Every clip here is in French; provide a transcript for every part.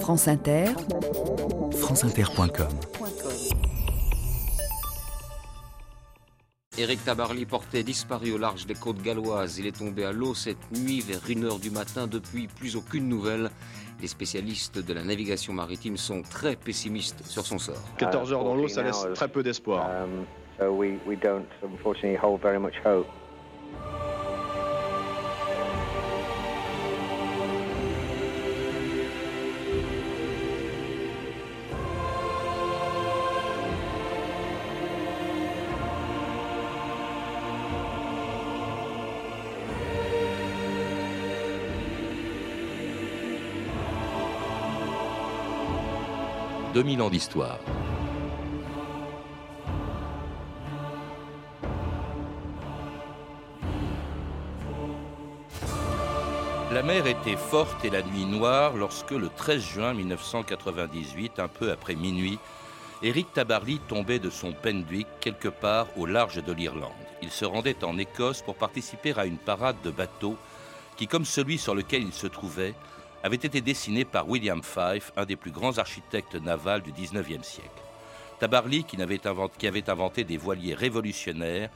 France Inter, franceinter.com Éric Tabarly portait disparu au large des côtes galloises. Il est tombé à l'eau cette nuit vers 1h du matin. Depuis, plus aucune nouvelle. Les spécialistes de la navigation maritime sont très pessimistes sur son sort. 14 heures dans l'eau, ça laisse très peu d'espoir. Um, so we, we don't unfortunately hold very much hope. « 2000 ans d'histoire. La mer était forte et la nuit noire lorsque le 13 juin 1998, un peu après minuit, Eric Tabarly tombait de son Penduic quelque part au large de l'Irlande. Il se rendait en Écosse pour participer à une parade de bateaux qui, comme celui sur lequel il se trouvait, avait été dessiné par William Fife, un des plus grands architectes navals du XIXe siècle. Tabarly, qui avait, inventé, qui avait inventé des voiliers révolutionnaires,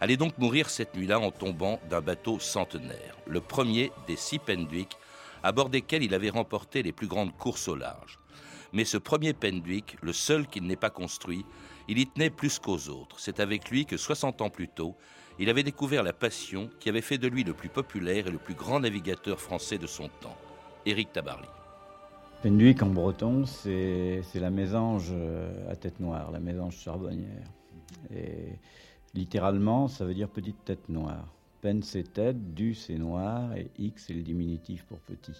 allait donc mourir cette nuit-là en tombant d'un bateau centenaire, le premier des six Penduic, à bord desquels il avait remporté les plus grandes courses au large. Mais ce premier Penduic, le seul qu'il n'ait pas construit, il y tenait plus qu'aux autres. C'est avec lui que 60 ans plus tôt, il avait découvert la passion qui avait fait de lui le plus populaire et le plus grand navigateur français de son temps, Éric Tabarly. Penduic en breton, c'est la mésange à tête noire, la mésange charbonnière. Et littéralement, ça veut dire petite tête noire. Pen c'est tête, du c'est noir et X c'est le diminutif pour petit.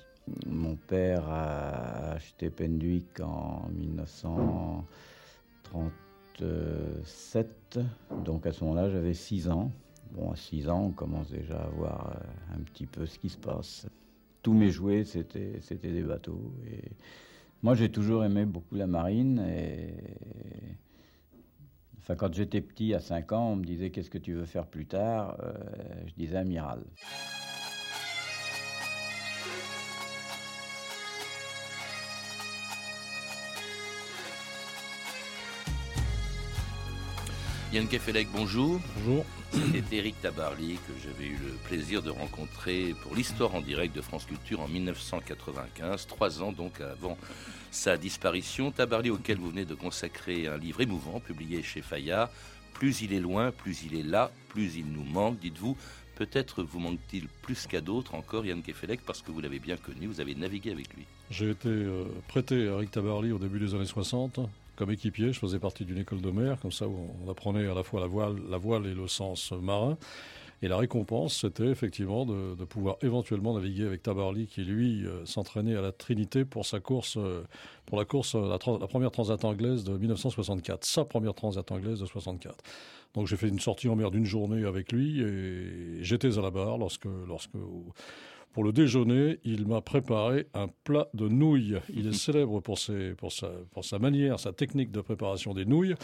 Mon père a acheté Penduic en 1937, donc à ce moment-là j'avais 6 ans. Bon, à 6 ans, on commence déjà à voir un petit peu ce qui se passe. Tous mes jouets, c'était des bateaux. Moi, j'ai toujours aimé beaucoup la marine. Enfin, quand j'étais petit, à 5 ans, on me disait qu'est-ce que tu veux faire plus tard? Euh, Je disais amiral. Yann Kefelec, bonjour. Bonjour. C'était Eric Tabarly que j'avais eu le plaisir de rencontrer pour l'histoire en direct de France Culture en 1995, trois ans donc avant sa disparition. Tabarly auquel vous venez de consacrer un livre émouvant publié chez Fayard. Plus il est loin, plus il est là, plus il nous manque, dites-vous. Peut-être vous manque-t-il plus qu'à d'autres encore, Yann Kefelec, parce que vous l'avez bien connu, vous avez navigué avec lui. J'ai été euh, prêté à Eric Tabarly au début des années 60 comme équipier. Je faisais partie d'une école de mer, comme ça où on apprenait à la fois la voile, la voile et le sens marin. Et la récompense, c'était effectivement de, pouvoir éventuellement naviguer avec Tabarly, qui lui euh, s'entraînait à la Trinité pour sa course, euh, pour la course, la, la, première transat anglaise de 1964, sa première transat anglaise de 64. Donc j'ai fait une sortie en mer d'une journée avec lui et j'étais à la barre lorsque, lorsque pour le déjeuner, il m'a préparé un plat de nouilles. Il est célèbre pour, ses, pour, sa, pour sa manière, sa technique de préparation des nouilles.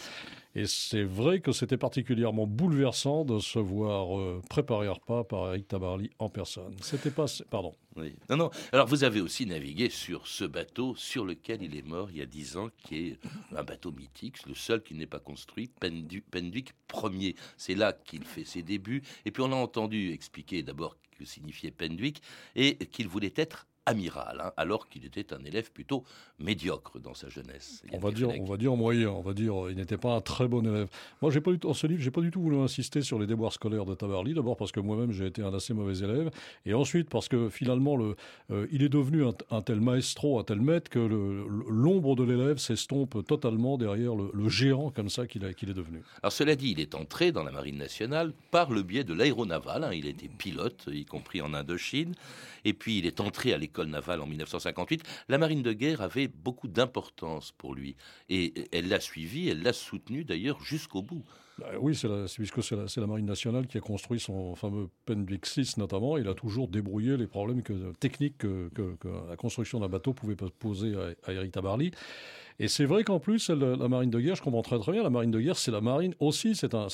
Et c'est vrai que c'était particulièrement bouleversant de se voir euh, préparer un repas par Eric Tabarly en personne. C'était pas. Pardon. Oui. Non, non. Alors, vous avez aussi navigué sur ce bateau sur lequel il est mort il y a dix ans, qui est un bateau mythique, le seul qui n'est pas construit, Penduic Ier. C'est là qu'il fait ses débuts. Et puis, on a entendu expliquer d'abord signifiait Penduic et qu'il voulait être amiral, hein, alors qu'il était un élève plutôt médiocre dans sa jeunesse. On va dire, on va dire moyen, on va dire, il n'était pas un très bon élève. Moi, j'ai pas du tout, dans ce livre, j'ai pas du tout voulu insister sur les déboires scolaires de Tabarly. D'abord parce que moi-même j'ai été un assez mauvais élève, et ensuite parce que finalement, le, euh, il est devenu un, un, tel maestro, un tel maître que l'ombre de l'élève s'estompe totalement derrière le, le, géant comme ça qu'il qu'il est devenu. Alors cela dit, il est entré dans la marine nationale par le biais de l'aéronaval. Hein. Il était pilote, y compris en Indochine, et puis il est entré à l'école l'école navale en 1958, la marine de guerre avait beaucoup d'importance pour lui. Et elle l'a suivi, elle l'a soutenu d'ailleurs jusqu'au bout. Bah oui, c'est puisque c'est la, marine nationale qui a construit son fameux Penduic 6 notamment. Il a toujours débrouillé les problèmes que, techniques que, la construction d'un bateau pouvait poser à, à Eric Tabarly. Et c'est vrai qu'en plus, la marine de guerre, je comprends très très bien, la marine de guerre, c'est la marine aussi, c'est à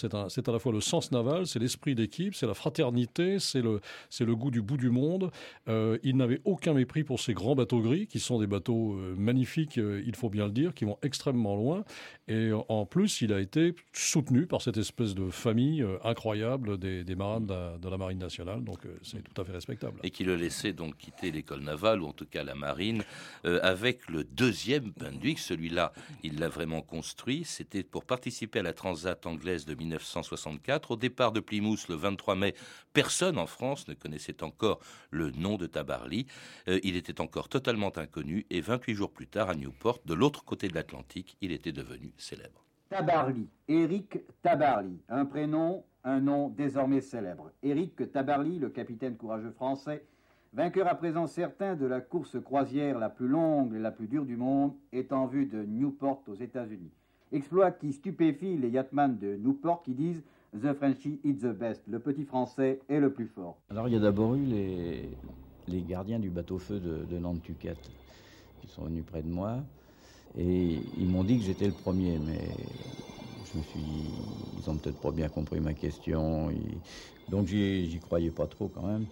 la fois le sens naval, c'est l'esprit d'équipe, c'est la fraternité, c'est le, le goût du bout du monde. Euh, il n'avait aucun mépris pour ces grands bateaux gris, qui sont des bateaux euh, magnifiques, euh, il faut bien le dire, qui vont extrêmement loin. Et en plus, il a été soutenu par cette espèce de famille incroyable des, des marins de la, marine nationale, donc c'est tout à fait respectable. Et qui le laissait donc quitter l'école navale, ou en tout cas la marine, avec le deuxième Penduic, celui-là, il l'a vraiment construit, c'était pour participer à la Transat anglaise de 1964. Au départ de Plymouth le 23 mai, personne en France ne connaissait encore le nom de Tabarly. Euh, il était encore totalement inconnu et 28 jours plus tard, à Newport, de l'autre côté de l'Atlantique, il était devenu célèbre. Tabarly, Éric Tabarly, un prénom, un nom désormais célèbre. Éric Tabarly, le capitaine courageux français, vainqueur à présent certain de la course croisière la plus longue et la plus dure du monde, est en vue de Newport aux États-Unis. Exploit qui stupéfie les yachtman de Newport qui disent The Frenchie is the best, le petit français est le plus fort. Alors il y a d'abord eu les, les gardiens du bateau-feu de, de Nantucket qui sont venus près de moi et ils m'ont dit que j'étais le premier, mais je me suis dit, ils ont peut-être pas bien compris ma question, donc j'y croyais pas trop quand même.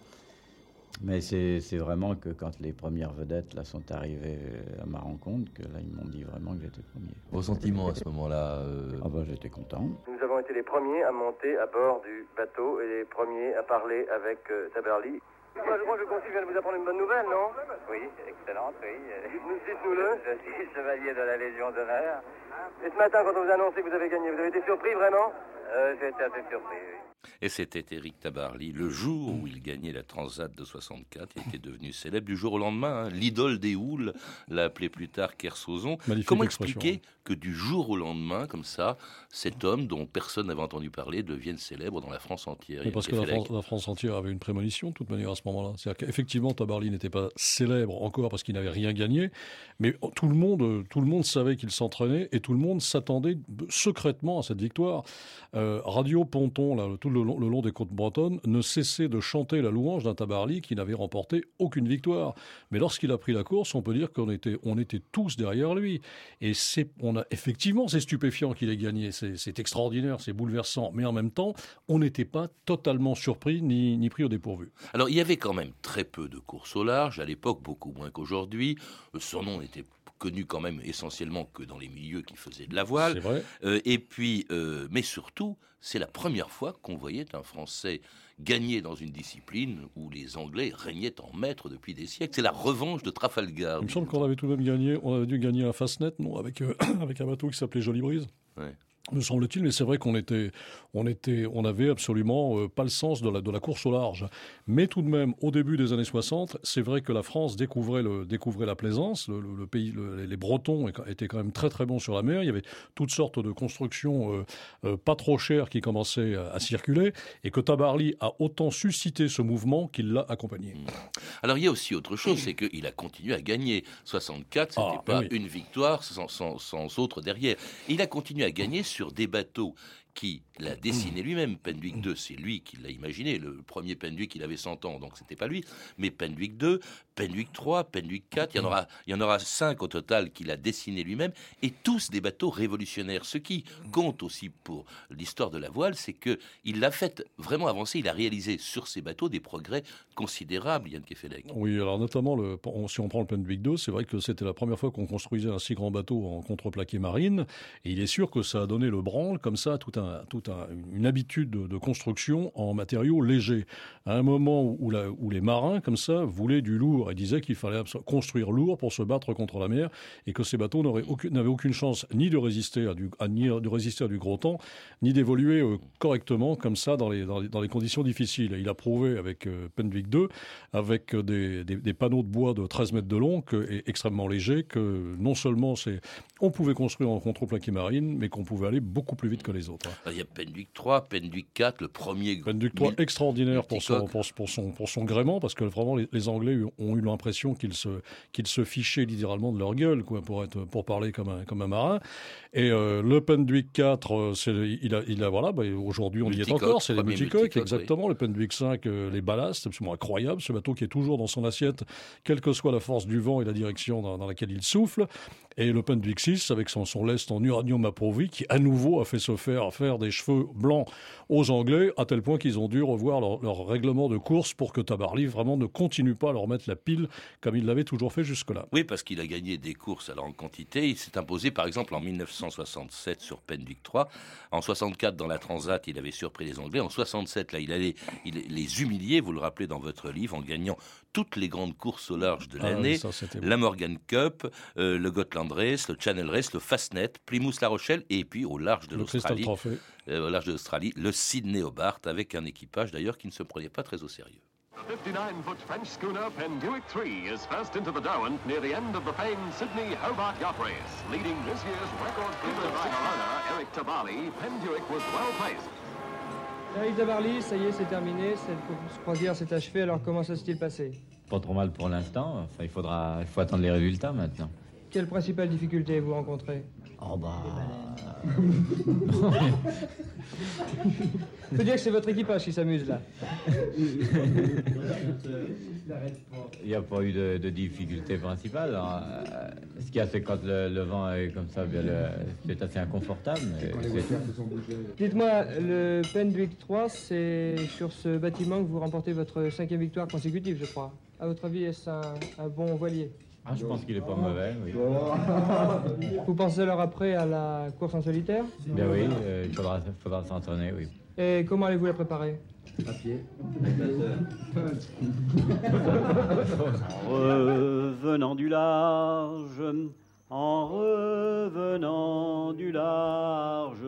Mais c'est vraiment que quand les premières vedettes là, sont arrivées à ma rencontre, que là, ils m'ont dit vraiment que j'étais premier. Vos sentiments à ce moment-là euh... Ah bah, j'étais content. Nous avons été les premiers à monter à bord du bateau et les premiers à parler avec euh, Taberly. Moi, je considère que je viens de vous apprendre une bonne nouvelle, non? Oui, excellente, oui. Dites-nous-le. Je suis chevalier de la Légion d'honneur. Et ce matin, quand on vous a annoncé que vous avez gagné, vous avez été surpris, vraiment? Euh, J'ai été assez surpris, oui. Et c'était Éric Tabarly. Le jour où il gagnait la Transat de 64, il était devenu célèbre du jour au lendemain. Hein. L'idole des houles l'a appelé plus tard Kersozon. Comment expliquer que du jour au lendemain, comme ça, cet homme dont personne n'avait entendu parler devienne célèbre dans la France entière? Parce que la France, entière avait une prémonition, de toute manière, à ce moment-là. C'est-à-dire qu'effectivement, Tabarly n'était pas célèbre encore parce qu'il n'avait rien gagné, mais tout le monde, tout le monde savait qu'il s'entraînait et tout le monde s'attendait secrètement à cette victoire. Euh, Radio Ponton, tout le long, des côtes bretonnes, ne cessait de chanter la louange d'un Tabarly qui n'avait remporté aucune victoire. Mais lorsqu'il a pris la course, on peut dire qu'on était, tous derrière lui. Et on a effectivement, c'est stupéfiant qu'il ait gagné. C'est extraordinaire, c'est bouleversant. Mais en même temps, on n'était pas totalement surpris ni, ni pris au dépourvu. Alors, il y avait quand même très peu de courses au large à l'époque, beaucoup moins qu'aujourd'hui. Son nom n'était connu quand même essentiellement que dans les milieux qui faisaient de la voile. Vrai. Euh, et puis, euh, mais surtout, c'est la première fois qu'on voyait un Français gagner dans une discipline où les Anglais régnaient en maître depuis des siècles. C'est la revanche de Trafalgar. Il me semble qu'on avait tout de même gagné, on avait dû gagner un Fastnet, non, avec, euh, avec un bateau qui s'appelait Jolie Brise. Ouais me semble-t-il, mais c'est vrai qu'on était, on était, on avait absolument euh, pas le sens de la, de la course au large. Mais tout de même, au début des années 60, c'est vrai que la France découvrait, le, découvrait la plaisance. Le, pays, les Bretons étaient quand même très très bons sur la mer. Il y avait toutes sortes de constructions euh, euh, pas trop chères qui commençaient à, circuler, et que Tabarly a autant suscité ce mouvement qu'il l'a accompagné. Mmh. Alors il y a aussi autre chose, c'est qu'il a continué à gagner. 64, c'était ah, pas une victoire sans, sans, sans autre derrière. Il a continué à gagner sur des bateaux qui l'a dessiné lui-même. Penduic 2, c'est lui qui l'a imaginé. Le premier Penduic, il avait 100 ans, donc c'était pas lui. Mais Penduic 2, Penduic 3, Penduic 4, il y en aura, il y en aura 5 au total qu'il a dessiné lui-même, et tous des bateaux révolutionnaires. Ce qui compte aussi pour l'histoire de la voile, c'est que il l'a fait vraiment avancer. Il a réalisé sur ces bateaux des progrès considérables, Yann Kefelec. Oui, alors notamment, le, si on prend le Penduic 2, c'est vrai que c'était la première fois qu'on construisait un si grand bateau en contreplaqué marine, et il est sûr que ça a donné le branle, comme ça, tout un toute une habitude de, construction en matériaux légers. À un moment où, les marins, comme ça, voulaient du lourd et disaient qu'il fallait construire lourd pour se battre contre la mer et que ces bateaux n'avaient aucune, chance ni de résister à du, résister à du gros temps, ni d'évoluer euh, correctement comme ça dans les, dans les, conditions difficiles. Il a prouvé avec euh, Penwick 2, avec des, des, panneaux de bois de 13 mètres de long que, et extrêmement légers, que non seulement c'est, on pouvait construire en contre-plaqué marine, mais qu'on pouvait aller beaucoup plus vite que les autres. Ah, il y a Penduic 3, Penduic 4, le premier. Penduic 3 extraordinaire pour son, pour, son, pour son gréement, parce que vraiment les, Anglais ont eu l'impression qu'ils se, qu'ils se fichaient littéralement de leur gueule, quoi, pour, être, pour parler comme un, comme un marin. Et euh, le Penduic 4, euh, c'est, il, a, il a, voilà, bah, aujourd'hui on y est encore, c'est les multicoques, exactement. Le Penduic 5, euh, les ballasts, c'est absolument incroyable. Ce bateau qui est toujours dans son assiette, quelle que soit la force du vent et la direction dans, dans laquelle il souffle. Et le Penduic 6, avec son, son lest en uranium appauvri, qui à nouveau a fait se faire, faire des cheveux blancs aux Anglais, à tel point qu'ils ont dû revoir leur, règlement de course pour que Tabarly vraiment ne continue pas à leur mettre la pile comme il l'avait toujours fait jusque-là. Oui, parce qu'il a gagné des courses alors en quantité. Il s'est imposé par exemple en 1967 sur Penduic 3. En 64 dans la Transat, il avait surpris les Anglais. En 67, là, il allait les humilier, vous le rappelez dans votre livre, en gagnant toutes les grandes courses au large de ah l'année. la Morgan Cup, euh, le Gotland Race, le Channel Race, le Fastnet, Plymouth-La Rochelle et puis au large de l'Australie. Euh, au large de l'Australie, le Sydney Hobart avec un équipage d'ailleurs qui ne se prenait pas très au sérieux. The 59-foot French schooner Penduic 3 is first into the Derwent near the end of the famed Sydney Hobart Yacht Race. Leading this year's record keeper by Eric Tabali, Penduic was well placed. Eric Tabarly, ça y est, c'est terminé. Cette croisière s'est achevée. Alors, comment ça s'est-il passé? Pas trop mal pour l'instant. Enfin, il faudra, il faut attendre les résultats maintenant. Quelle principale difficulté vous rencontrez? Oh bah. Je peux dire que c'est votre équipage qui s'amuse là. Il n'y a pas eu de, de difficulté principale. Euh, ce qu'il y a, c'est quand le, vent est comme ça, c'est assez inconfortable. Dites-moi, le Penduic 3, c'est sur ce bâtiment que vous remportez votre cinquième victoire consécutive, je crois. À votre avis, est-ce un bon voilier? Ah, je pense qu'il est pas mauvais, oui. Vous pensez alors après à la course en solitaire Ben oui, euh, il faudra, faudra s'entraîner, oui. Et comment allez-vous la préparer? À pied. en revenant du large, en revenant du large,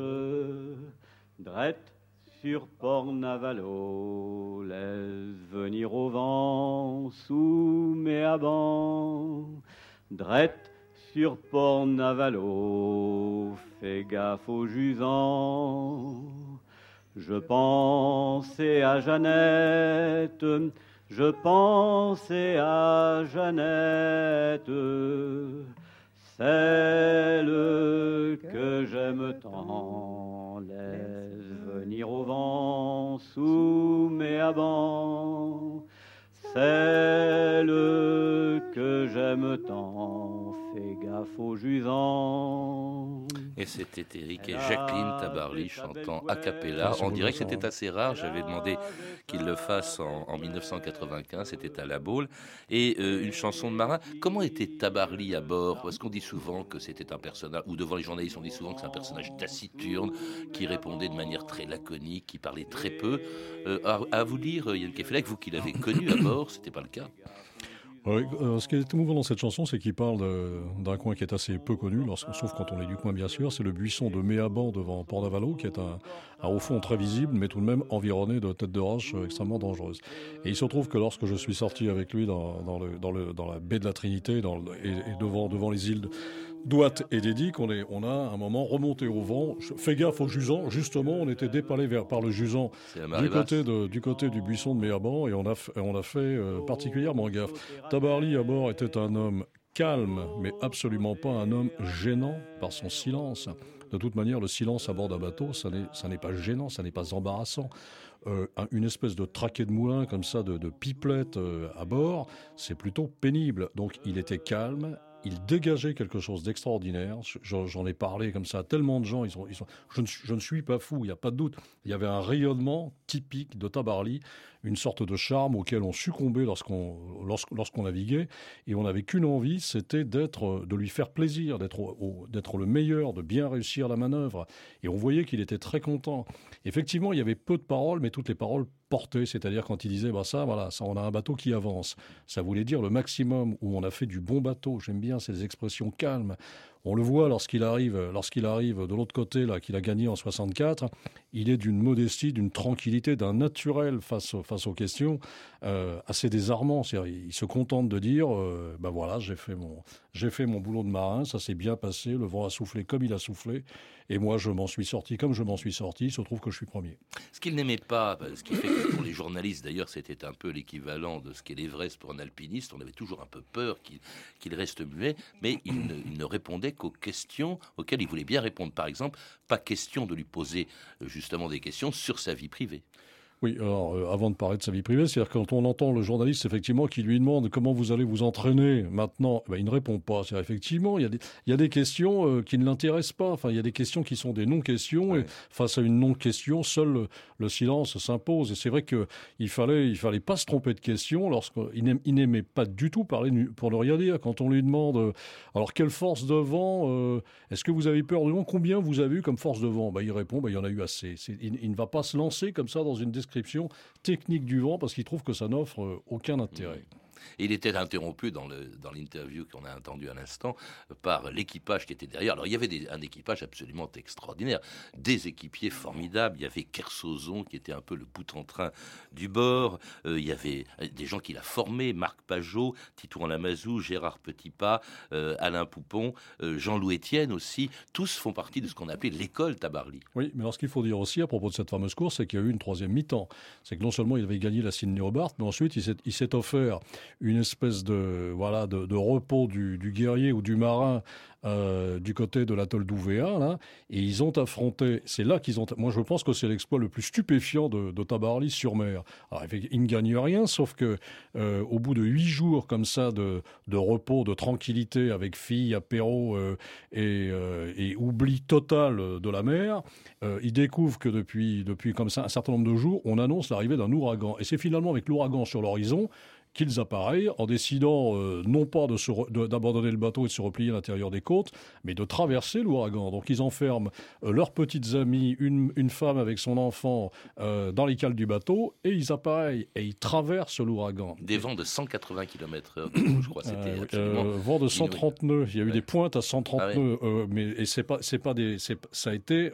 drette sur Port Navalo, laisse venir au vent sous mes abans. Drette sur Port Navalo, fais gaffe aux jusants. Je pensais à Jeannette, je pensais à Jeannette, celle que j'aime tant. Laisse au vent sous mes abans, celle que j'aime tant. Fais gaffe aux jusants. C'était Eric et Jacqueline Tabarly chantant a cappella. On dirait que c'était assez rare. J'avais demandé qu'ils le fassent en, 1995. C'était à La Baule. Et euh, une chanson de marin. Comment était Tabarly à bord? Parce qu'on dit souvent que c'était un personnage, ou devant les journalistes, on dit souvent que c'est un personnage taciturne, qui répondait de manière très laconique, qui parlait très peu. Euh, à, vous dire, Yann Kefelec, vous qui l'avez connu à bord, c'était pas le cas euh, ce qui est émouvant dans cette chanson, c'est qu'il parle d'un coin qui est assez peu connu, sauf quand on est du coin bien sûr, c'est le buisson de Méaban devant Port-Navalo, qui est un, au fond très visible, mais tout de même environné de têtes de roches euh, extrêmement dangereuses. Et il se trouve que lorsque je suis sorti avec lui dans, la baie de la Trinité et, devant, devant les îles Douat et Dédic, on, est, on a un moment remonté au vent. Fais gaffe au jusant. Justement, on était dépalé vers, par le jusant du côté, de, du côté du buisson de Méaban et on a, on a fait euh, particulièrement gaffe. Tabarly à bord était un homme calme, mais absolument pas un homme gênant par son silence. De toute manière, le silence à bord d'un bateau, ça n'est pas gênant, ça n'est pas embarrassant. Euh, une espèce de traquet de moulin comme ça, de, de pipelette euh, à bord, c'est plutôt pénible. Donc il était calme, il dégageait quelque chose d'extraordinaire. J'en ai parlé comme ça à tellement de gens. Ils sont, ils sont, je, ne, je, ne, suis pas fou, il n'y a pas de doute. Il y avait un rayonnement typique de Tabarly, une sorte de charme auquel on succombait lorsqu'on naviguait. Et on n'avait qu'une envie, c'était d'être, de lui faire plaisir, d'être d'être le meilleur, de bien réussir la manœuvre. Et on voyait qu'il était très content. Effectivement, il y avait peu de paroles, mais toutes les paroles portées. C'est-à-dire quand il disait, bah ça, voilà, ça, on a un bateau qui avance. Ça voulait dire le maximum où on a fait du bon bateau. J'aime bien ces expressions calmes On le voit lorsqu'il arrive, lorsqu'il arrive de l'autre côté, là, qu'il a gagné en 64. Il est d'une modestie, d'une tranquillité, d'un naturel face, aux questions euh, assez désarmant. Il se contente de dire, ben voilà, j'ai fait mon, j'ai fait mon boulot de marin, ça s'est bien passé, le vent a soufflé comme il a soufflé, et moi je m'en suis sorti comme je m'en suis sorti. Il se trouve que je suis premier. Ce qu'il n'aimait pas, ce qui fait que pour les journalistes d'ailleurs, c'était un peu l'équivalent de ce qu'est l'Everest pour un alpiniste. On avait toujours un peu peur qu'il reste muet, mais il ne, répondait qu'aux questions auxquelles il voulait bien répondre. Par exemple, pas question de lui poser euh, justement des questions sur sa vie privée. Oui, alors euh, avant de parler de sa vie privée, c'est-à-dire quand on entend le journaliste effectivement qui lui demande comment vous allez vous entraîner maintenant, eh ben, il ne répond pas. C'est effectivement, il y a des, il y a des questions euh, qui ne l'intéressent pas. Enfin, il y a des questions qui sont des non-questions et face à une non-question, seul le, silence s'impose. Et c'est vrai qu'il fallait, il fallait pas se tromper de questions lorsqu'il n'aimait pas du tout parler pour ne rien dire. Quand on lui demande, euh, alors quelle force de vent, est-ce que vous avez peur de vent? Combien vous avez eu comme force de vent? Ben, Il répond, ben, il y en a eu assez. Il, il, ne va pas se lancer comme ça dans une description technique du vent parce qu'il trouve que ça n'offre euh, aucun intérêt il était interrompu dans l'interview qu'on a entendu à l'instant par l'équipage qui était derrière. Alors il y avait un équipage absolument extraordinaire, des équipiers formidables. Il y avait Kersozon qui était un peu le bout en train du bord. Euh, il y avait des gens qu'il a formés, Marc Pajot, Titouan Lamazou, Gérard Petitpas, euh, Alain Poupon, euh, Jean-Louis Etienne aussi. Tous font partie de ce qu'on appelait l'école Tabarly. Oui, mais alors ce qu'il faut dire aussi à propos de cette fameuse course, c'est qu'il y a eu une troisième mi-temps. C'est que non seulement il avait gagné la Sydney Hobart, mais ensuite il s'est offert une espèce de voilà de, repos du, guerrier ou du marin euh, du côté de l'atoll d'Ouvéa, là, et ils ont affronté. C'est là qu'ils ont. Moi, je pense que c'est l'exploit le plus stupéfiant de, Tabarly sur mer. Alors, ils ne gagnent rien, sauf que euh, au bout de huit jours comme ça de, de repos, de tranquillité avec filles, apéro euh, et, et, oubli total de la mer, ils découvrent que depuis depuis comme ça un certain nombre de jours, on annonce l'arrivée d'un ouragan. Et c'est finalement avec l'ouragan sur l'horizon qu'ils appareillent en décidant euh, non pas d'abandonner le bateau et de se replier à l'intérieur des côtes, mais de traverser l'ouragan. Donc ils enferment euh, leurs petites amies, une, une, femme avec son enfant euh, dans les cales du bateau et ils appareillent et ils traversent l'ouragan. Des vents de 180 km/h, je crois. C'était vent de 130 nœuds. Il y a eu des pointes à 130 ah nœuds, mais et c'est pas c'est pas des ça a été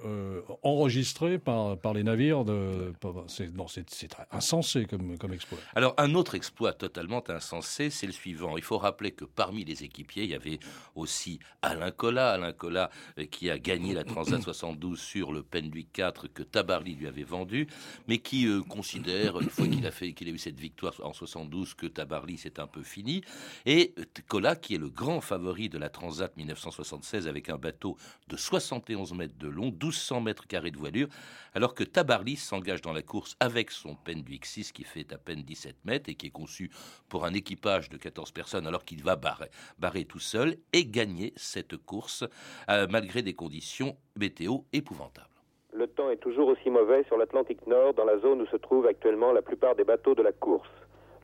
enregistré par par les navires de c'est non c'est insensé comme comme exploit. Alors un autre exploit totalement insensé, c'est le suivant. Il faut rappeler que parmi les équipiers, il y avait aussi Alain Collat, Alain Collat euh, qui a gagné la Transat 72 sur le Penduic 4 que Tabarly lui avait vendu, mais qui euh, considère, une fois qu'il a fait, qu'il a eu cette victoire en 72, que Tabarly c'est un peu fini. Et euh, Collat, qui est le grand favori de la Transat 1976 avec un bateau de 71 mètres de long, 1200 mètres carrés de voilure, alors que Tabarly s'engage dans la course avec son Penduic 6 qui fait à peine 17 mètres et qui est conçu pour un équipage de 14 personnes alors qu'il va barrer, tout seul et gagner cette course euh, malgré des conditions météo épouvantables. Le temps est toujours aussi mauvais sur l'Atlantique Nord, dans la zone où se trouvent actuellement la plupart des bateaux de la course.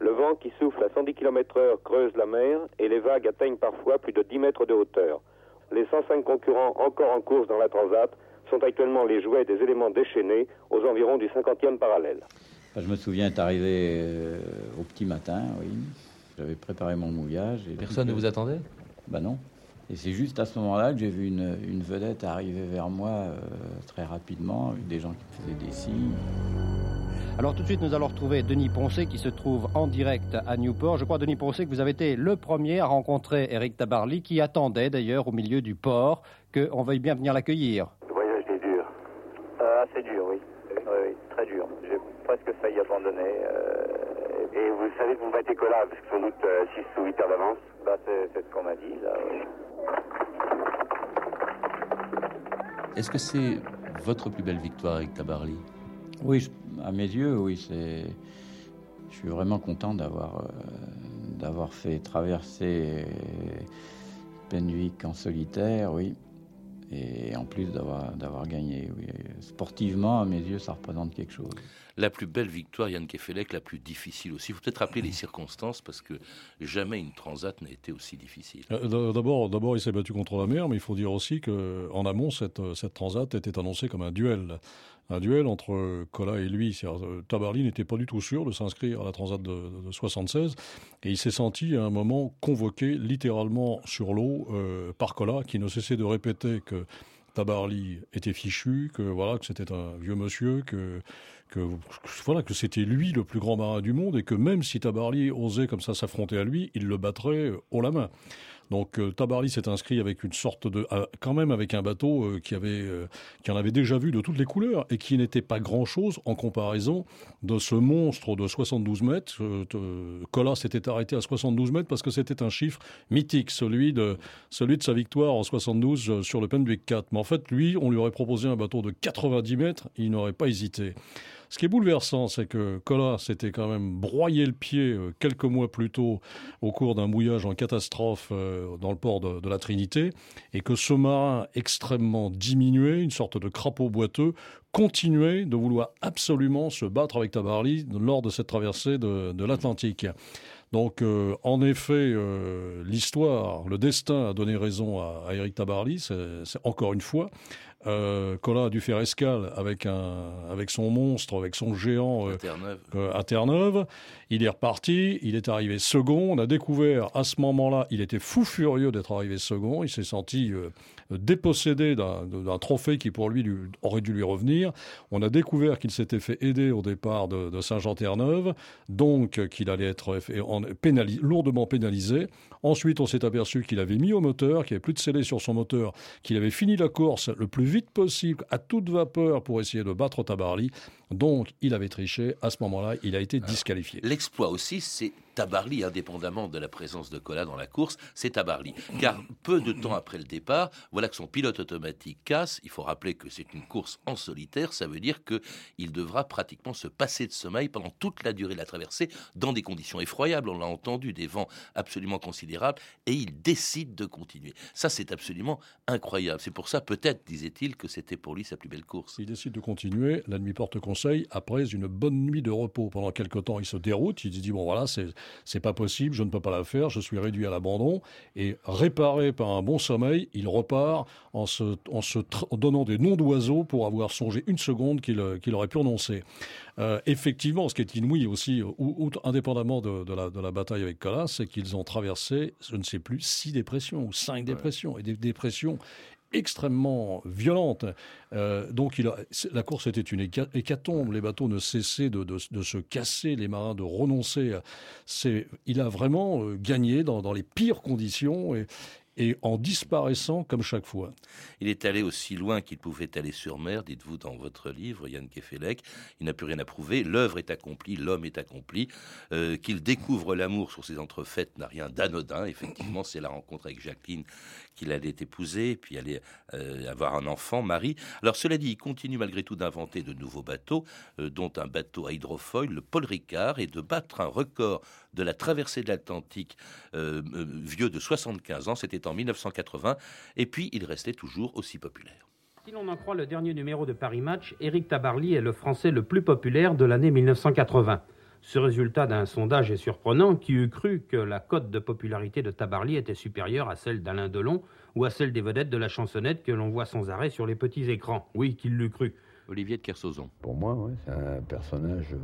Le vent qui souffle à 110 km/h creuse la mer et les vagues atteignent parfois plus de 10 mètres de hauteur. Les 105 concurrents encore en course dans la Transat sont actuellement les jouets des éléments déchaînés aux environs du 50e parallèle. Je me souviens être arrivé euh, au petit matin, oui. J'avais préparé mon mouillage. Et Personne ne vous attendait? Ben non. Et c'est juste à ce moment-là que j'ai vu une, une, vedette arriver vers moi euh, très rapidement, avec des gens qui me faisaient des signes. Alors tout de suite, nous allons retrouver Denis Poncet qui se trouve en direct à Newport. Je crois, Denis Poncet, que vous avez été le premier à rencontrer Eric Tabarly, qui attendait d'ailleurs au milieu du port qu'on veuille bien venir l'accueillir. Le voyage est dur. Euh, assez dur, oui. oui, oui très dur presque failli abandonner. Euh, et vous savez que vous battez Cola, parce que sans doute 6 euh, ou 8 heures d'avance bah, C'est ce qu'on m'a dit, là, Est-ce que c'est votre plus belle victoire avec Tabarly? Oui, à mes yeux, oui. C'est... Je suis vraiment content d'avoir, euh, d'avoir fait traverser Penwick en solitaire, oui et en plus d'avoir, d'avoir gagné. Oui. Sportivement, à mes yeux, ça représente quelque chose. La plus belle victoire, Yann Kefelec, la plus difficile aussi. Il faut peut-être rappeler les circonstances parce que jamais une transat n'a été aussi difficile. Euh, d'abord, d'abord, il s'est battu contre la mer, mais il faut dire aussi qu'en amont, cette, cette transat était annoncée comme un duel un duel entre Cola et lui. Tabarly n'était pas du tout sûr de s'inscrire à la Transat de, 76 et il s'est senti à un moment convoqué littéralement sur l'eau par Cola qui ne cessait de répéter que Tabarly était fichu, que voilà que c'était un vieux monsieur, que que voilà que c'était lui le plus grand marin du monde et que même si Tabarly osait comme ça s'affronter à lui, il le battrait haut la main. Donc euh, Tabarly s'est inscrit avec une sorte de, euh, quand même avec un bateau euh, qui avait, qui en avait déjà vu de toutes les couleurs et qui n'était pas grand chose en comparaison de ce monstre de 72 mètres. Collas s'était arrêté à 72 mètres parce que c'était un chiffre mythique, celui de, celui de sa victoire en 72 sur le Pendwick 4. Mais en fait, lui, on lui aurait proposé un bateau de 90 mètres, il n'aurait pas hésité. Ce qui est bouleversant, c'est que Collas s'était quand même broyé le pied euh, quelques mois plus tôt au cours d'un mouillage en catastrophe euh, dans le port de, la Trinité, et que ce marin extrêmement diminué, une sorte de crapaud boiteux, continuait de vouloir absolument se battre avec Tabarly lors de cette traversée de, l'Atlantique. Donc, euh, en effet, l'histoire, le destin a donné raison à, à Eric Tabarly, c'est encore une fois. Euh, Colin a dû faire escale avec, un, avec son monstre, avec son géant euh, euh, à Terre-Neuve. Il est reparti, il est arrivé second. On a découvert à ce moment-là, il était fou furieux d'être arrivé second. Il s'est senti dépossédé d'un trophée qui pour lui, aurait dû lui revenir. On a découvert qu'il s'était fait aider au départ de, Saint-Jean-Terre-Neuve, donc qu'il allait être lourdement pénalisé. Ensuite, on s'est aperçu qu'il avait mis au moteur, qu'il n'y avait plus de scellé sur son moteur, qu'il avait fini la course le plus vite possible, à toute vapeur, pour essayer de battre Tabarly. Donc, il avait triché. À ce moment-là, il a été disqualifié. L'exploit aussi, c'est Tabarly, indépendamment de la présence de Cola dans la course, c'est Tabarly. Car peu de temps après le départ, voilà que son pilote automatique casse. Il faut rappeler que c'est une course en solitaire. Ça veut dire qu'il devra pratiquement se passer de sommeil pendant toute la durée de la traversée, dans des conditions effroyables. On l'a entendu, des vents absolument considérables. Et il décide de continuer. Ça, c'est absolument incroyable. C'est pour ça, peut-être, disait-il, que c'était pour lui sa plus belle course. Il décide de continuer. La nuit porte après une bonne nuit de repos. Pendant quelques temps, il se déroute, il dit, bon voilà, c'est pas possible, je ne peux pas la faire, je suis réduit à l'abandon. Et réparé par un bon sommeil, il repart en se, en se donnant des noms d'oiseaux pour avoir songé une seconde qu'il aurait pu renoncer. Euh, effectivement, ce qui est inouï aussi, ou, indépendamment de, la, de, la, bataille avec Calas, c'est qu'ils ont traversé, je ne sais plus, six dépressions ou cinq dépressions, et des dépressions extrêmement violente. Euh, donc il la course était une hécatombe, les bateaux ne cessaient de, se casser, les marins de renoncer. il a vraiment euh, gagné dans, les pires conditions et, et en disparaissant comme chaque fois. Il est allé aussi loin qu'il pouvait aller sur mer, dites-vous dans votre livre, Yann Kefelec. Il n'a plus rien à prouver. L'œuvre est accomplie, l'homme est accompli. Euh, qu'il découvre l'amour sur ses entrefaites n'a rien d'anodin. Effectivement, c'est la rencontre avec Jacqueline qu'il allait épouser, puis aller euh, avoir un enfant, Marie. Alors cela dit, il continue malgré tout d'inventer de nouveaux bateaux, euh, dont un bateau à hydrofoil, le Paul Ricard, et de battre un record de la traversée de l'Atlantique vieux de 75 ans. C'était en 1980, et puis il restait toujours aussi populaire. Si l'on en croit le dernier numéro de Paris Match, Éric Tabarly est le Français le plus populaire de l'année 1980. Ce résultat d'un sondage est surprenant. Qui eût cru que la cote de popularité de Tabarly était supérieure à celle d'Alain Delon ou à celle des vedettes de la chansonnette que l'on voit sans arrêt sur les petits écrans Oui, qu'il l'eût cru. Olivier de Kersauzon. Pour moi, c'est un personnage euh,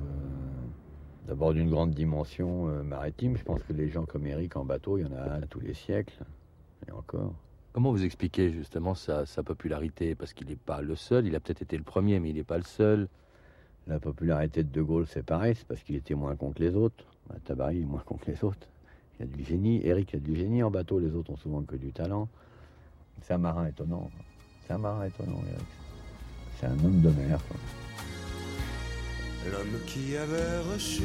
d'abord d'une grande dimension euh, maritime. Je pense que les gens comme Eric en bateau, il y en a un à tous les siècles et encore. Comment vous expliquez justement sa, popularité? Parce qu'il n'est pas le seul, il a peut-être été le premier, mais il n'est pas le seul. La popularité de De Gaulle, c'est pareil, c'est parce qu'il était moins con que les autres. Bah, est moins con les autres. Il y a du génie. Eric a du génie en bateau, les autres ont souvent que du talent. C'est un marin étonnant. C'est un marin étonnant, Eric. C'est un homme de mer. L'homme qui avait reçu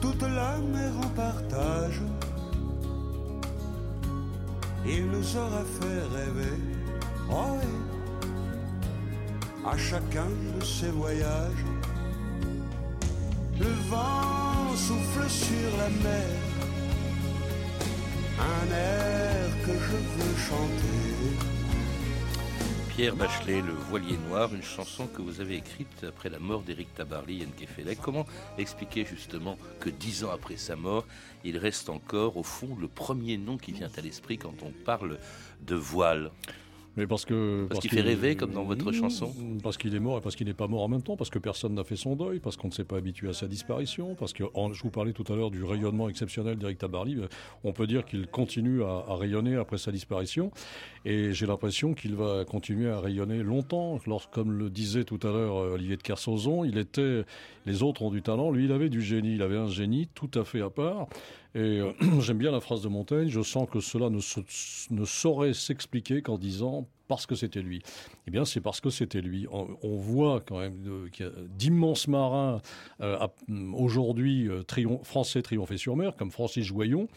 toute la mer en partage il nous aura fait rêver, oh à chacun de ses voyages. Le vent souffle sur la mer, un air que je veux chanter. Pierre Bachelet, Le Voilier Noir, une chanson que vous avez écrite après la mort d'Éric Tabarly et Nkefelec. Comment expliquer justement que dix ans après sa mort, il reste encore au fond le premier nom qui vient à l'esprit quand on parle de voile? Mais parce que parce, qu'il fait rêver comme dans votre chanson. Parce qu'il est mort et parce qu'il n'est pas mort en même temps, parce que personne n'a fait son deuil, parce qu'on ne s'est pas habitué à sa disparition, parce que je vous parlais tout à l'heure du rayonnement exceptionnel d'Éric Tabarly. On peut dire qu'il continue à, à, rayonner après sa disparition, et j'ai l'impression qu'il va continuer à rayonner longtemps. Lorsque, comme le disait tout à l'heure euh, Olivier de Kersauzon, il était, les autres ont du talent, lui il avait du génie, il avait un génie tout à fait à part. Et euh, j'aime bien la phrase de Montaigne, je sens que cela ne, ne saurait s'expliquer qu'en disant parce que c'était lui. Eh bien, c'est parce que c'était lui. On, voit quand même euh, d'immenses marins euh, aujourd'hui français triompher sur mer, comme Francis Joyon,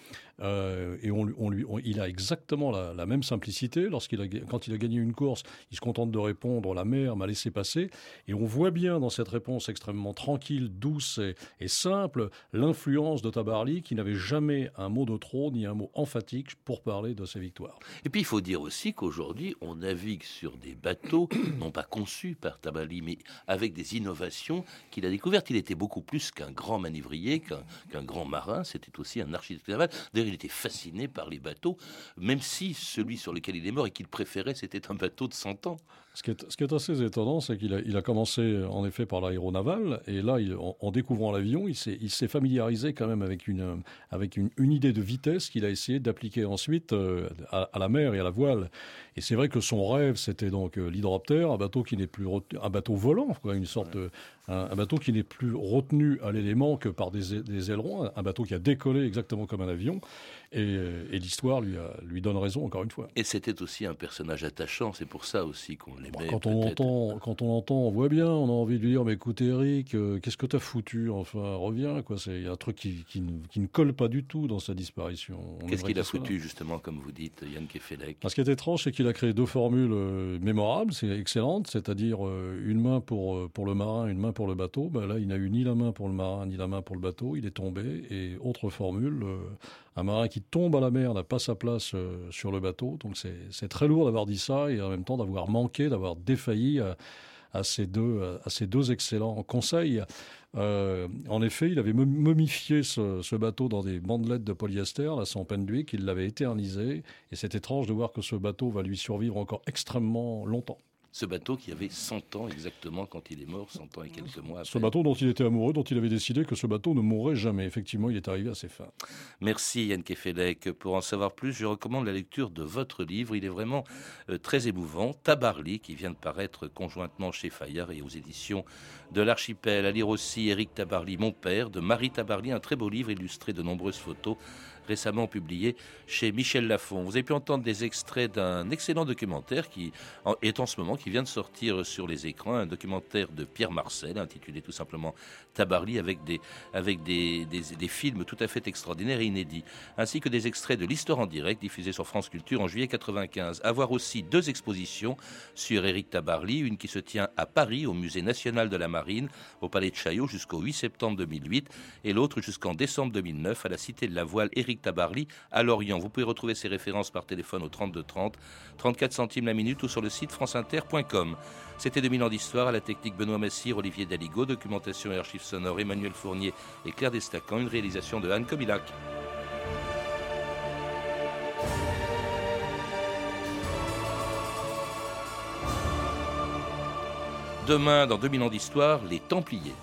euh, et on, on lui, il a exactement la, même simplicité. Lorsqu'il a, quand il a gagné une course, il se contente de répondre la mer m'a laissé passer. Et on voit bien dans cette réponse extrêmement tranquille, douce et, simple l'influence de Tabarly, qui n'avait jamais un mot de trop ni un mot emphatique pour parler de ses victoires. Et puis il faut dire aussi qu'aujourd'hui, on navigue sur des bateaux non pas conçus par Tabarly, mais avec des innovations qu'il a découvertes. Il était beaucoup plus qu'un grand manivrier, qu'un grand marin. C'était aussi un architecte naval il était fasciné par les bateaux, même si celui sur lequel il est mort et qu'il préférait, c'était un bateau de 100 ans. Ce qui est, assez étonnant, c'est qu'il a, il a, commencé en effet par l'aéronaval, et là, en, découvrant l'avion, il s'est familiarisé quand même avec une, avec une, idée de vitesse qu'il a essayé d'appliquer ensuite euh, à, la mer et à la voile. Et c'est vrai que son rêve, c'était donc euh, l'hydroptère, un bateau qui n'est plus un bateau volant, quoi, une sorte un, bateau qui n'est plus retenu à l'élément que par des, des ailerons, un bateau qui a décollé exactement comme un avion. Et, l'histoire lui, lui donne raison, encore une fois. Et c'était aussi un personnage attachant, c'est pour ça aussi qu'on l'aimait. Quand on entend, quand on entend, on voit bien, on a envie de lui dire, mais écoute Eric, euh, qu'est-ce que t'as foutu Enfin, reviens, quoi. C'est un truc qui, qui, ne, colle pas du tout dans sa disparition. Qu'est-ce qu'il a foutu, justement, comme vous dites, Yann Kefelec Ce qui est étrange, c'est qu'il a créé deux formules euh, mémorables, c'est excellente, c'est-à-dire euh, une main pour, pour le marin, une main pour le bateau. Ben là, il n'a eu ni la main pour le marin, ni la main pour le bateau, il est tombé. Et autre formule, un marin qui tombe à la mer n'a pas sa place euh, sur le bateau. Donc c'est très lourd d'avoir dit ça et en même temps d'avoir manqué, d'avoir défailli à, ces deux, à ces deux excellents conseils. Euh, en effet, il avait momifié ce, bateau dans des bandelettes de polyester, là, son Pendwick, il l'avait éternisé, et c'est étrange de voir que ce bateau va lui survivre encore extrêmement longtemps ce bateau qui avait 100 ans exactement quand il est mort, 100 ans et quelques mois après. Ce bateau dont il était amoureux, dont il avait décidé que ce bateau ne mourrait jamais. Effectivement, il est arrivé à ses fins. Merci Yann Kefelec. Pour en savoir plus, je recommande la lecture de votre livre. Il est vraiment euh, très émouvant. Tabarly, qui vient de paraître conjointement chez Fayard et aux éditions de l'Archipel. À lire aussi Éric Tabarly, mon père, de Marie Tabarly, un très beau livre illustré de nombreuses photos récemment publié chez Michel Lafon. Vous avez pu entendre des extraits d'un excellent documentaire qui est en ce moment, qui vient de sortir sur les écrans, un documentaire de Pierre Marcel intitulé tout simplement Tabarly avec des, avec des, des, films tout à fait extraordinaires et inédits, ainsi que des extraits de l'histoire en direct diffusée sur France Culture en juillet 95. Avoir aussi deux expositions sur Éric Tabarly, une qui se tient à Paris au Musée national de la Marine, au Palais de Chaillot jusqu'au 8 septembre 2008 et l'autre jusqu'en décembre 2009 à la Cité de la Voile Éric Tabarly à Lorient. Vous pouvez retrouver ces références par téléphone au 32 30, 34 centimes la minute ou sur le site franceinter.com. C'était 2000 ans d'histoire à la technique Benoît Massir, Olivier Daligo, documentation et archives sonores Emmanuel Fournier et Claire Destacan, une réalisation de Anne Kobilac. Demain, dans 2000 ans d'histoire, les Templiers.